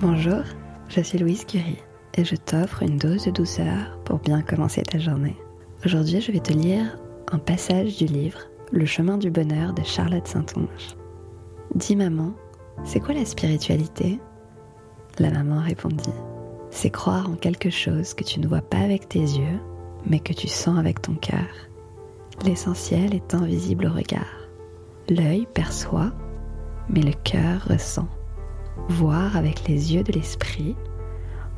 Bonjour, je suis Louise Curie et je t'offre une dose de douceur pour bien commencer ta journée. Aujourd'hui, je vais te lire un passage du livre Le chemin du bonheur de Charlotte Saint-Onge. Dis maman, c'est quoi la spiritualité? La maman répondit C'est croire en quelque chose que tu ne vois pas avec tes yeux, mais que tu sens avec ton cœur. L'essentiel est invisible au regard. L'œil perçoit, mais le cœur ressent. Voir avec les yeux de l'esprit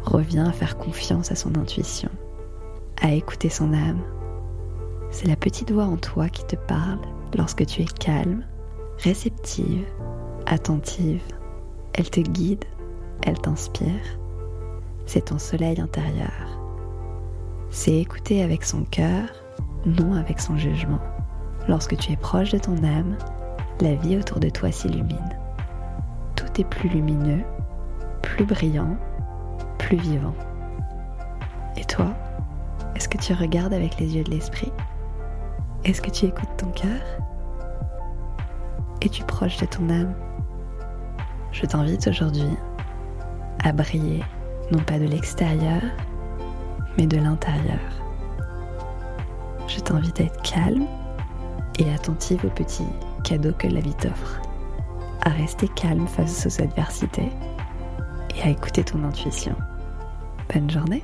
revient à faire confiance à son intuition, à écouter son âme. C'est la petite voix en toi qui te parle lorsque tu es calme, réceptive, attentive. Elle te guide, elle t'inspire. C'est ton soleil intérieur. C'est écouter avec son cœur, non avec son jugement. Lorsque tu es proche de ton âme, la vie autour de toi s'illumine plus lumineux, plus brillant, plus vivant. Et toi, est-ce que tu regardes avec les yeux de l'esprit? Est-ce que tu écoutes ton cœur? Es-tu proche de ton âme? Je t'invite aujourd'hui à briller, non pas de l'extérieur, mais de l'intérieur. Je t'invite à être calme et attentive aux petits cadeaux que la vie t'offre à rester calme face aux adversités et à écouter ton intuition. Bonne journée